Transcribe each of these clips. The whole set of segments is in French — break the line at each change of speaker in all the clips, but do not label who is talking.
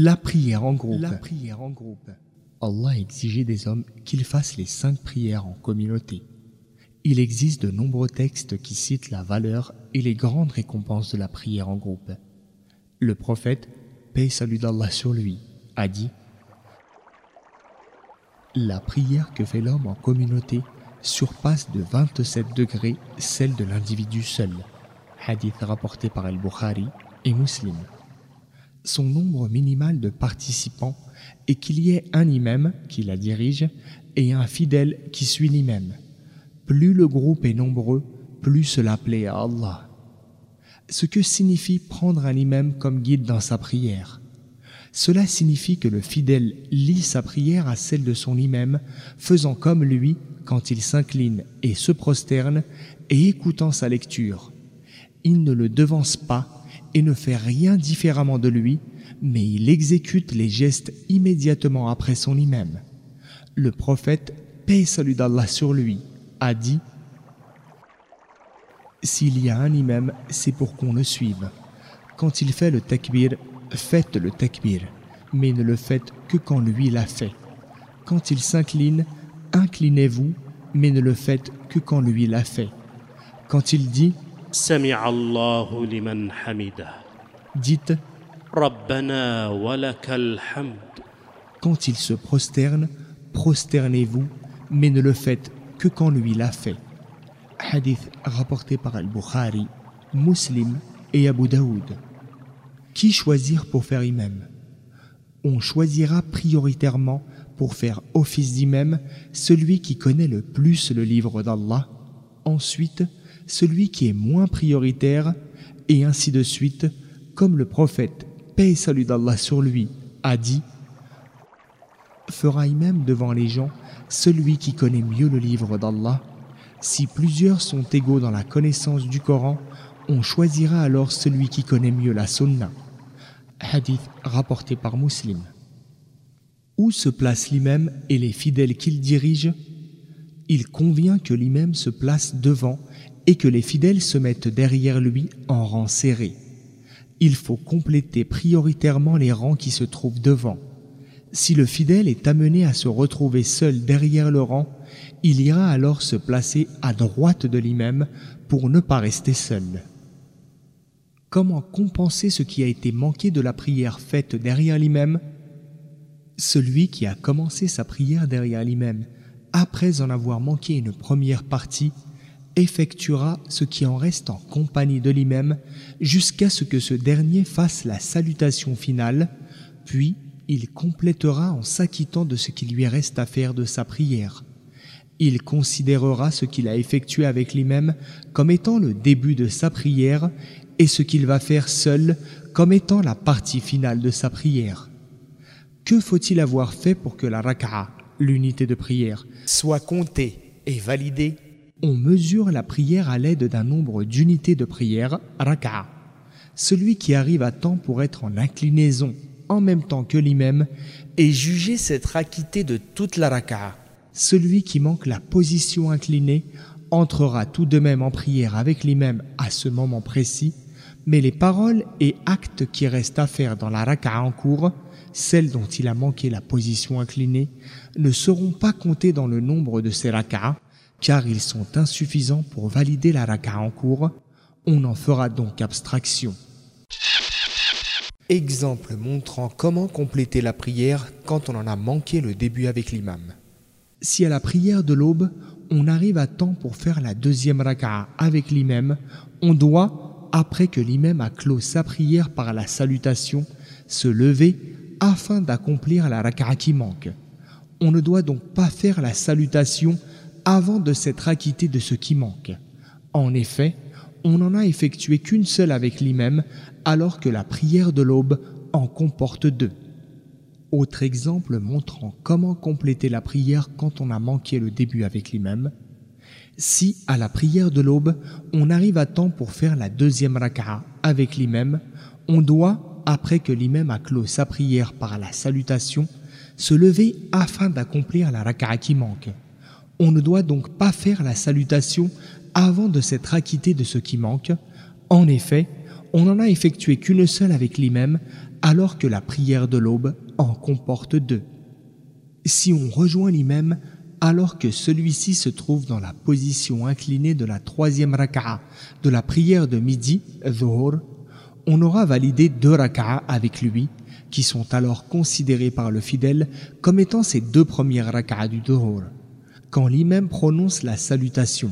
La prière en groupe. La prière en groupe. Allah a exigé des hommes qu'ils fassent les cinq prières en communauté. Il existe de nombreux textes qui citent la valeur et les grandes récompenses de la prière en groupe. Le prophète, paix et salut d'Allah sur lui, a dit La prière que fait l'homme en communauté surpasse de 27 degrés celle de l'individu seul. Hadith rapporté par Al-Bukhari et Muslim. Son nombre minimal de participants est qu'il y ait un imam qui la dirige et un fidèle qui suit l'imam. Plus le groupe est nombreux, plus cela plaît à Allah. Ce que signifie prendre un imam comme guide dans sa prière. Cela signifie que le fidèle lit sa prière à celle de son imam, faisant comme lui quand il s'incline et se prosterne et écoutant sa lecture. Il ne le devance pas et ne fait rien différemment de lui, mais il exécute les gestes immédiatement après son imam. Le prophète, paix salut d'Allah sur lui, a dit S'il y a un imam, c'est pour qu'on le suive. Quand il fait le takbir, faites le takbir, mais ne le faites que quand lui l'a fait. Quand il s'incline, inclinez-vous, mais ne le faites que quand lui l'a fait. Quand il dit Dites Quand il se prosterne, prosternez-vous, mais ne le faites que quand lui l'a fait. Hadith rapporté par Al-Bukhari, Muslim et Abu Daoud. Qui choisir pour faire imam? On choisira prioritairement pour faire office d'imam celui qui connaît le plus le livre d'Allah, ensuite celui qui est moins prioritaire, et ainsi de suite, comme le prophète, paix salut d'Allah sur lui, a dit Fera imam devant les gens celui qui connaît mieux le livre d'Allah. Si plusieurs sont égaux dans la connaissance du Coran, on choisira alors celui qui connaît mieux la sunna. Hadith rapporté par Muslim. Où se place l'imam et les fidèles qu'il dirige? Il convient que l'imam se place devant et que les fidèles se mettent derrière lui en rang serré. Il faut compléter prioritairement les rangs qui se trouvent devant. Si le fidèle est amené à se retrouver seul derrière le rang, il ira alors se placer à droite de l'imam pour ne pas rester seul. Comment compenser ce qui a été manqué de la prière faite derrière l'imam celui qui a commencé sa prière derrière l'imam, après en avoir manqué une première partie, effectuera ce qui en reste en compagnie de l'imam jusqu'à ce que ce dernier fasse la salutation finale, puis il complétera en s'acquittant de ce qui lui reste à faire de sa prière. Il considérera ce qu'il a effectué avec l'imam comme étant le début de sa prière et ce qu'il va faire seul comme étant la partie finale de sa prière. Que faut-il avoir fait pour que la raka'a, l'unité de prière, soit comptée et validée? On mesure la prière à l'aide d'un nombre d'unités de prière, raka'a. Celui qui arrive à temps pour être en inclinaison en même temps que l'imam est jugé s'être acquitté de toute la raka'a. Celui qui manque la position inclinée entrera tout de même en prière avec l'imam à ce moment précis, mais les paroles et actes qui restent à faire dans la raka'a en cours celles dont il a manqué la position inclinée, ne seront pas comptées dans le nombre de ces raka'as, car ils sont insuffisants pour valider la raka'a en cours. On en fera donc abstraction. Exemple montrant comment compléter la prière quand on en a manqué le début avec l'imam. Si à la prière de l'aube, on arrive à temps pour faire la deuxième raka'a avec l'imam, on doit, après que l'imam a clos sa prière par la salutation, se lever afin d'accomplir la raka'a qui manque. On ne doit donc pas faire la salutation avant de s'être acquitté de ce qui manque. En effet, on n'en a effectué qu'une seule avec l'imam, alors que la prière de l'aube en comporte deux. Autre exemple montrant comment compléter la prière quand on a manqué le début avec l'imam. Si, à la prière de l'aube, on arrive à temps pour faire la deuxième raka'a avec l'imam, on doit, après que l'imam a clos sa prière par la salutation, se lever afin d'accomplir la raka'a qui manque. On ne doit donc pas faire la salutation avant de s'être acquitté de ce qui manque. En effet, on n'en a effectué qu'une seule avec l'imam, alors que la prière de l'aube en comporte deux. Si on rejoint l'imam alors que celui-ci se trouve dans la position inclinée de la troisième raka'a de la prière de midi, dhuhr, on aura validé deux raka'a avec lui, qui sont alors considérés par le fidèle comme étant ses deux premières raka'a du dhuhr. Quand l'imam prononce la salutation,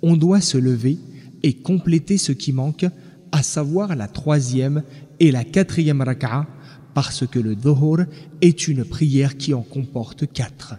on doit se lever et compléter ce qui manque, à savoir la troisième et la quatrième raka'a, parce que le dhuhr est une prière qui en comporte quatre.